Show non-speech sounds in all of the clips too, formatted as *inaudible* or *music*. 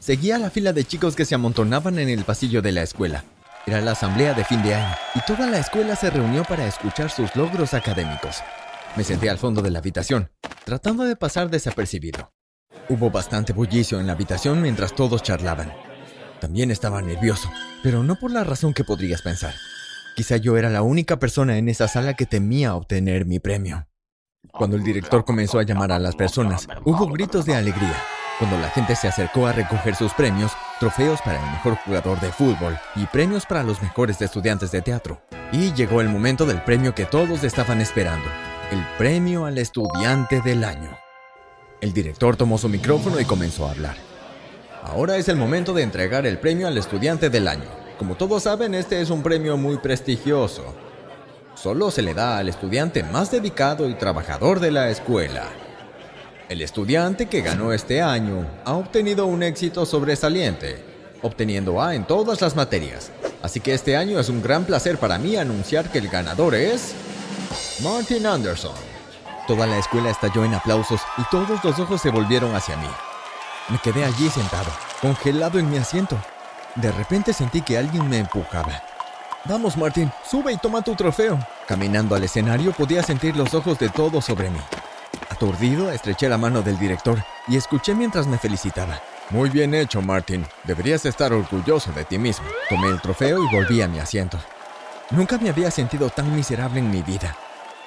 Seguía la fila de chicos que se amontonaban en el pasillo de la escuela. Era la asamblea de fin de año y toda la escuela se reunió para escuchar sus logros académicos. Me senté al fondo de la habitación, tratando de pasar desapercibido. Hubo bastante bullicio en la habitación mientras todos charlaban. También estaba nervioso, pero no por la razón que podrías pensar. Quizá yo era la única persona en esa sala que temía obtener mi premio. Cuando el director comenzó a llamar a las personas, hubo gritos de alegría. Cuando la gente se acercó a recoger sus premios, trofeos para el mejor jugador de fútbol y premios para los mejores estudiantes de teatro. Y llegó el momento del premio que todos estaban esperando, el premio al estudiante del año. El director tomó su micrófono y comenzó a hablar. Ahora es el momento de entregar el premio al estudiante del año. Como todos saben, este es un premio muy prestigioso. Solo se le da al estudiante más dedicado y trabajador de la escuela. El estudiante que ganó este año ha obtenido un éxito sobresaliente, obteniendo A en todas las materias. Así que este año es un gran placer para mí anunciar que el ganador es Martin Anderson. Toda la escuela estalló en aplausos y todos los ojos se volvieron hacia mí. Me quedé allí sentado, congelado en mi asiento. De repente sentí que alguien me empujaba. Vamos, Martin, sube y toma tu trofeo. Caminando al escenario podía sentir los ojos de todos sobre mí. Aturdido, estreché la mano del director y escuché mientras me felicitaba. Muy bien hecho, Martin. Deberías estar orgulloso de ti mismo. Tomé el trofeo y volví a mi asiento. Nunca me había sentido tan miserable en mi vida.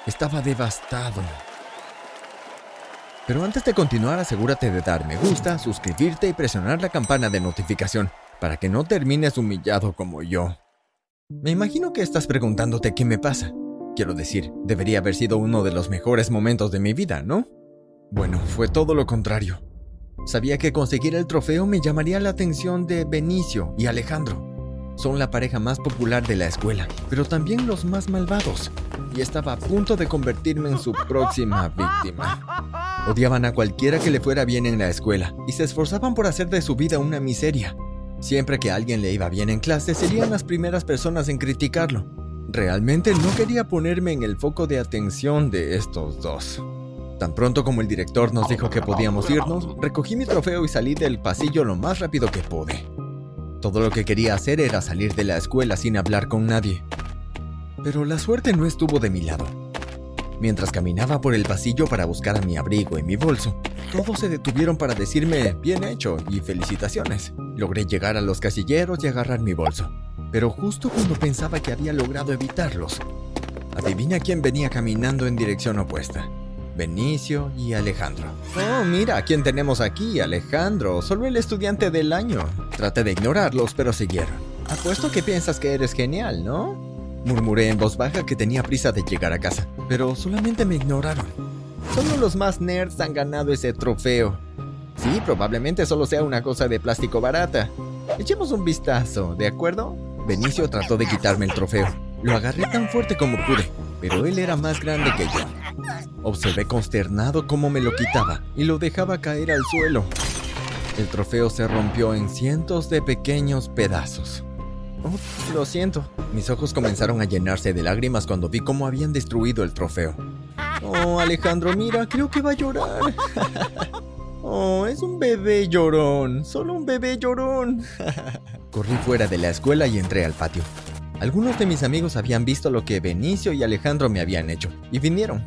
Estaba devastado. Pero antes de continuar, asegúrate de dar me gusta, suscribirte y presionar la campana de notificación para que no termines humillado como yo. Me imagino que estás preguntándote qué me pasa. Quiero decir, debería haber sido uno de los mejores momentos de mi vida, ¿no? Bueno, fue todo lo contrario. Sabía que conseguir el trofeo me llamaría la atención de Benicio y Alejandro. Son la pareja más popular de la escuela, pero también los más malvados. Y estaba a punto de convertirme en su próxima víctima. Odiaban a cualquiera que le fuera bien en la escuela y se esforzaban por hacer de su vida una miseria. Siempre que alguien le iba bien en clase, serían las primeras personas en criticarlo. Realmente no quería ponerme en el foco de atención de estos dos. Tan pronto como el director nos dijo que podíamos irnos, recogí mi trofeo y salí del pasillo lo más rápido que pude. Todo lo que quería hacer era salir de la escuela sin hablar con nadie. Pero la suerte no estuvo de mi lado. Mientras caminaba por el pasillo para buscar mi abrigo y mi bolso, todos se detuvieron para decirme bien hecho y felicitaciones. Logré llegar a los casilleros y agarrar mi bolso pero justo cuando pensaba que había logrado evitarlos, adivina quién venía caminando en dirección opuesta. Benicio y Alejandro. Oh, mira, ¿quién tenemos aquí? Alejandro, solo el estudiante del año. Traté de ignorarlos, pero siguieron. Apuesto que piensas que eres genial, ¿no? Murmuré en voz baja que tenía prisa de llegar a casa, pero solamente me ignoraron. Solo los más nerds han ganado ese trofeo. Sí, probablemente solo sea una cosa de plástico barata. Echemos un vistazo, ¿de acuerdo? Benicio trató de quitarme el trofeo. Lo agarré tan fuerte como pude, pero él era más grande que yo. Observé consternado cómo me lo quitaba y lo dejaba caer al suelo. El trofeo se rompió en cientos de pequeños pedazos. Oh, lo siento. Mis ojos comenzaron a llenarse de lágrimas cuando vi cómo habían destruido el trofeo. Oh, Alejandro, mira, creo que va a llorar. *laughs* Oh, es un bebé llorón, solo un bebé llorón. *laughs* Corrí fuera de la escuela y entré al patio. Algunos de mis amigos habían visto lo que Benicio y Alejandro me habían hecho y vinieron.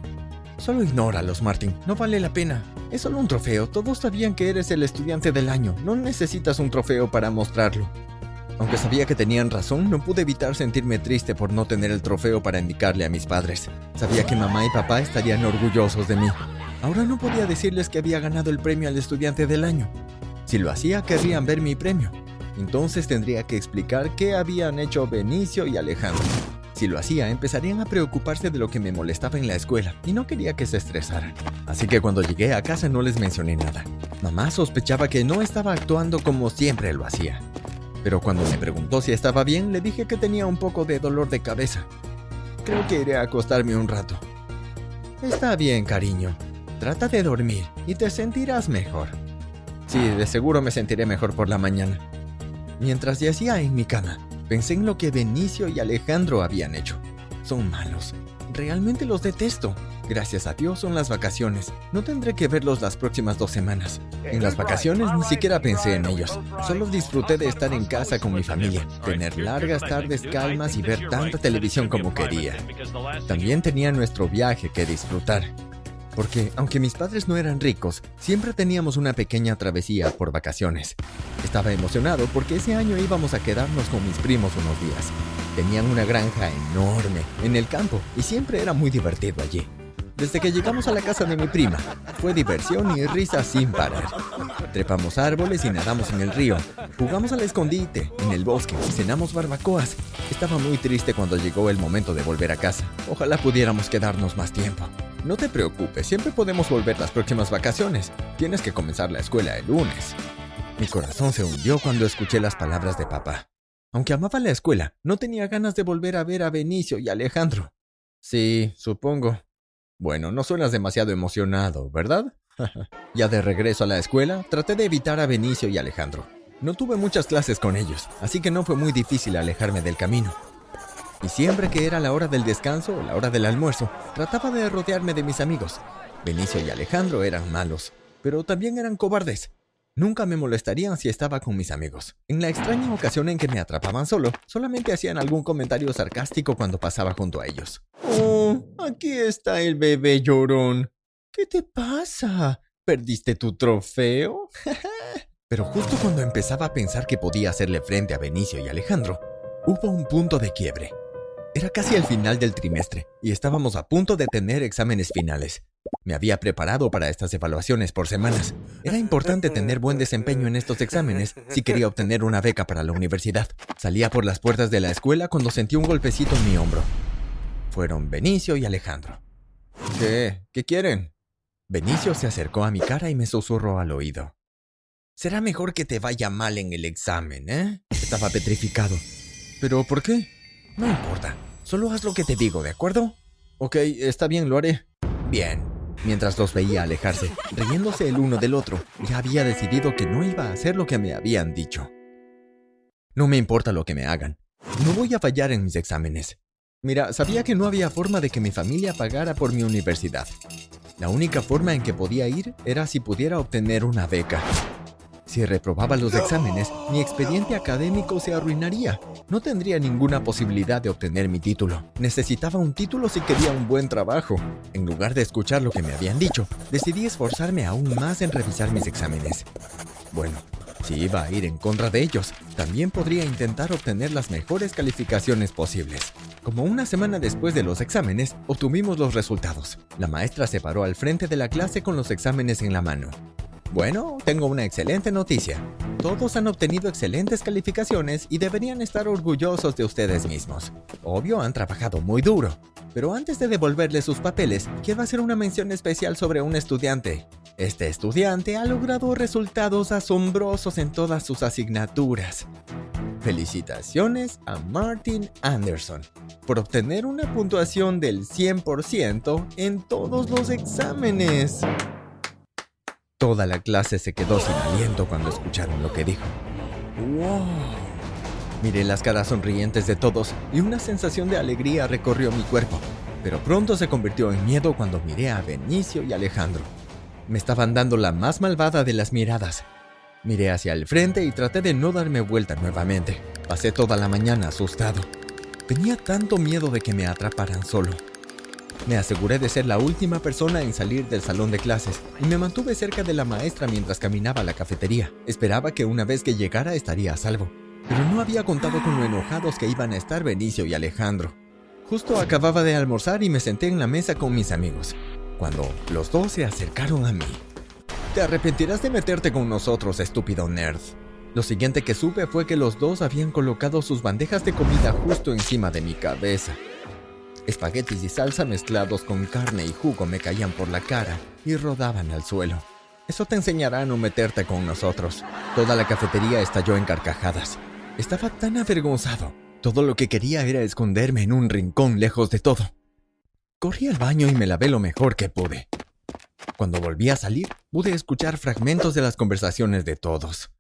Solo ignóralos, Martín, no vale la pena. Es solo un trofeo, todos sabían que eres el estudiante del año, no necesitas un trofeo para mostrarlo. Aunque sabía que tenían razón, no pude evitar sentirme triste por no tener el trofeo para indicarle a mis padres. Sabía que mamá y papá estarían orgullosos de mí. Ahora no podía decirles que había ganado el premio al estudiante del año. Si lo hacía, querrían ver mi premio. Entonces tendría que explicar qué habían hecho Benicio y Alejandro. Si lo hacía, empezarían a preocuparse de lo que me molestaba en la escuela y no quería que se estresaran. Así que cuando llegué a casa no les mencioné nada. Mamá sospechaba que no estaba actuando como siempre lo hacía. Pero cuando me preguntó si estaba bien, le dije que tenía un poco de dolor de cabeza. Creo que iré a acostarme un rato. Está bien, cariño. Trata de dormir y te sentirás mejor. Sí, de seguro me sentiré mejor por la mañana. Mientras yacía en mi cama, pensé en lo que Benicio y Alejandro habían hecho. Son malos. Realmente los detesto. Gracias a Dios son las vacaciones. No tendré que verlos las próximas dos semanas. En las vacaciones ni siquiera pensé en ellos. Solo disfruté de estar en casa con mi familia, tener largas tardes calmas y ver tanta televisión como quería. También tenía nuestro viaje que disfrutar. Porque, aunque mis padres no eran ricos, siempre teníamos una pequeña travesía por vacaciones. Estaba emocionado porque ese año íbamos a quedarnos con mis primos unos días. Tenían una granja enorme en el campo y siempre era muy divertido allí. Desde que llegamos a la casa de mi prima, fue diversión y risa sin parar. Trepamos árboles y nadamos en el río. Jugamos al escondite, en el bosque, cenamos barbacoas. Estaba muy triste cuando llegó el momento de volver a casa. Ojalá pudiéramos quedarnos más tiempo. No te preocupes, siempre podemos volver las próximas vacaciones. Tienes que comenzar la escuela el lunes. Mi corazón se hundió cuando escuché las palabras de papá. Aunque amaba la escuela, no tenía ganas de volver a ver a Benicio y Alejandro. Sí, supongo. Bueno, no suenas demasiado emocionado, ¿verdad? *laughs* ya de regreso a la escuela, traté de evitar a Benicio y Alejandro. No tuve muchas clases con ellos, así que no fue muy difícil alejarme del camino. Y siempre que era la hora del descanso o la hora del almuerzo, trataba de rodearme de mis amigos. Benicio y Alejandro eran malos, pero también eran cobardes. Nunca me molestarían si estaba con mis amigos. En la extraña ocasión en que me atrapaban solo, solamente hacían algún comentario sarcástico cuando pasaba junto a ellos. Oh, aquí está el bebé llorón. ¿Qué te pasa? ¿Perdiste tu trofeo? *laughs* Pero justo cuando empezaba a pensar que podía hacerle frente a Benicio y Alejandro, hubo un punto de quiebre. Era casi el final del trimestre y estábamos a punto de tener exámenes finales. Me había preparado para estas evaluaciones por semanas. Era importante tener buen desempeño en estos exámenes si quería obtener una beca para la universidad. Salía por las puertas de la escuela cuando sentí un golpecito en mi hombro. Fueron Benicio y Alejandro. ¿Qué? ¿Qué quieren? Benicio se acercó a mi cara y me susurró al oído. Será mejor que te vaya mal en el examen, ¿eh? Estaba petrificado. ¿Pero por qué? No importa. Solo haz lo que te digo, ¿de acuerdo? Ok, está bien, lo haré. Bien, mientras los veía alejarse, riéndose el uno del otro, ya había decidido que no iba a hacer lo que me habían dicho. No me importa lo que me hagan. No voy a fallar en mis exámenes. Mira, sabía que no había forma de que mi familia pagara por mi universidad. La única forma en que podía ir era si pudiera obtener una beca. Si reprobaba los exámenes, mi expediente académico se arruinaría. No tendría ninguna posibilidad de obtener mi título. Necesitaba un título si quería un buen trabajo. En lugar de escuchar lo que me habían dicho, decidí esforzarme aún más en revisar mis exámenes. Bueno, si iba a ir en contra de ellos, también podría intentar obtener las mejores calificaciones posibles. Como una semana después de los exámenes, obtuvimos los resultados. La maestra se paró al frente de la clase con los exámenes en la mano. Bueno, tengo una excelente noticia. Todos han obtenido excelentes calificaciones y deberían estar orgullosos de ustedes mismos. Obvio, han trabajado muy duro. Pero antes de devolverles sus papeles, quiero hacer una mención especial sobre un estudiante. Este estudiante ha logrado resultados asombrosos en todas sus asignaturas. Felicitaciones a Martin Anderson por obtener una puntuación del 100% en todos los exámenes. Toda la clase se quedó sin aliento cuando escucharon lo que dijo. Miré las caras sonrientes de todos y una sensación de alegría recorrió mi cuerpo, pero pronto se convirtió en miedo cuando miré a Benicio y Alejandro. Me estaban dando la más malvada de las miradas. Miré hacia el frente y traté de no darme vuelta nuevamente. Pasé toda la mañana asustado. Tenía tanto miedo de que me atraparan solo. Me aseguré de ser la última persona en salir del salón de clases y me mantuve cerca de la maestra mientras caminaba a la cafetería. Esperaba que una vez que llegara estaría a salvo, pero no había contado con lo enojados que iban a estar Benicio y Alejandro. Justo acababa de almorzar y me senté en la mesa con mis amigos, cuando los dos se acercaron a mí. Te arrepentirás de meterte con nosotros, estúpido nerd. Lo siguiente que supe fue que los dos habían colocado sus bandejas de comida justo encima de mi cabeza. Espaguetis y salsa mezclados con carne y jugo me caían por la cara y rodaban al suelo. Eso te enseñará a no meterte con nosotros. Toda la cafetería estalló en carcajadas. Estaba tan avergonzado. Todo lo que quería era esconderme en un rincón lejos de todo. Corrí al baño y me lavé lo mejor que pude. Cuando volví a salir, pude escuchar fragmentos de las conversaciones de todos.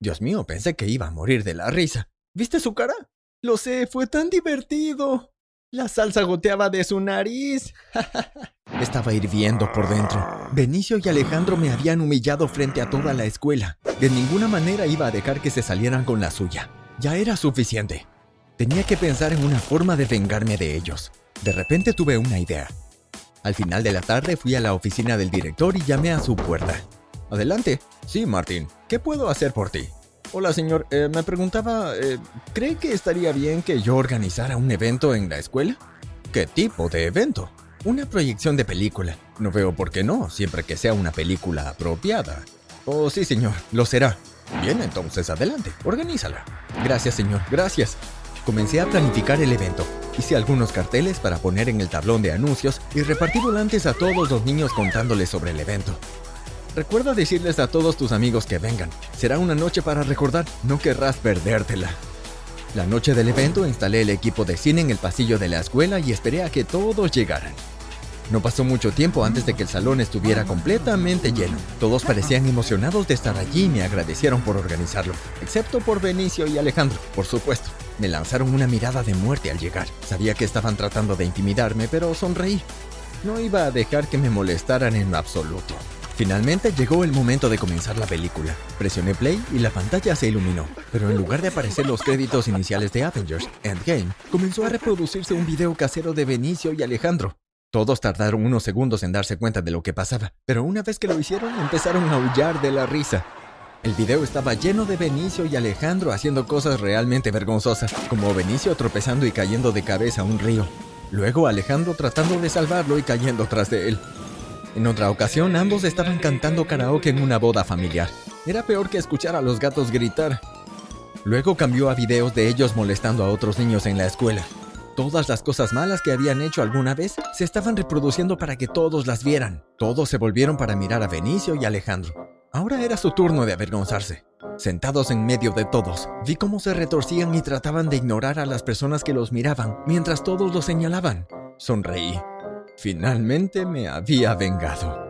Dios mío, pensé que iba a morir de la risa. ¿Viste su cara? Lo sé, fue tan divertido. La salsa goteaba de su nariz. *laughs* Estaba hirviendo por dentro. Benicio y Alejandro me habían humillado frente a toda la escuela. De ninguna manera iba a dejar que se salieran con la suya. Ya era suficiente. Tenía que pensar en una forma de vengarme de ellos. De repente tuve una idea. Al final de la tarde fui a la oficina del director y llamé a su puerta. Adelante. Sí, Martín. ¿Qué puedo hacer por ti? Hola, señor. Eh, me preguntaba, eh, ¿cree que estaría bien que yo organizara un evento en la escuela? ¿Qué tipo de evento? Una proyección de película. No veo por qué no, siempre que sea una película apropiada. Oh, sí, señor, lo será. Bien, entonces adelante, organízala. Gracias, señor, gracias. Comencé a planificar el evento. Hice algunos carteles para poner en el tablón de anuncios y repartí volantes a todos los niños contándoles sobre el evento. Recuerda decirles a todos tus amigos que vengan. Será una noche para recordar, no querrás perdértela. La noche del evento instalé el equipo de cine en el pasillo de la escuela y esperé a que todos llegaran. No pasó mucho tiempo antes de que el salón estuviera completamente lleno. Todos parecían emocionados de estar allí y me agradecieron por organizarlo, excepto por Benicio y Alejandro, por supuesto. Me lanzaron una mirada de muerte al llegar. Sabía que estaban tratando de intimidarme, pero sonreí. No iba a dejar que me molestaran en absoluto. Finalmente llegó el momento de comenzar la película. Presioné play y la pantalla se iluminó, pero en lugar de aparecer los créditos iniciales de Avengers Endgame, comenzó a reproducirse un video casero de Benicio y Alejandro. Todos tardaron unos segundos en darse cuenta de lo que pasaba, pero una vez que lo hicieron empezaron a aullar de la risa. El video estaba lleno de Benicio y Alejandro haciendo cosas realmente vergonzosas, como Benicio tropezando y cayendo de cabeza a un río. Luego Alejandro tratando de salvarlo y cayendo tras de él. En otra ocasión, ambos estaban cantando karaoke en una boda familiar. Era peor que escuchar a los gatos gritar. Luego cambió a videos de ellos molestando a otros niños en la escuela. Todas las cosas malas que habían hecho alguna vez se estaban reproduciendo para que todos las vieran. Todos se volvieron para mirar a Benicio y Alejandro. Ahora era su turno de avergonzarse. Sentados en medio de todos, vi cómo se retorcían y trataban de ignorar a las personas que los miraban mientras todos los señalaban. Sonreí. Finalmente me había vengado.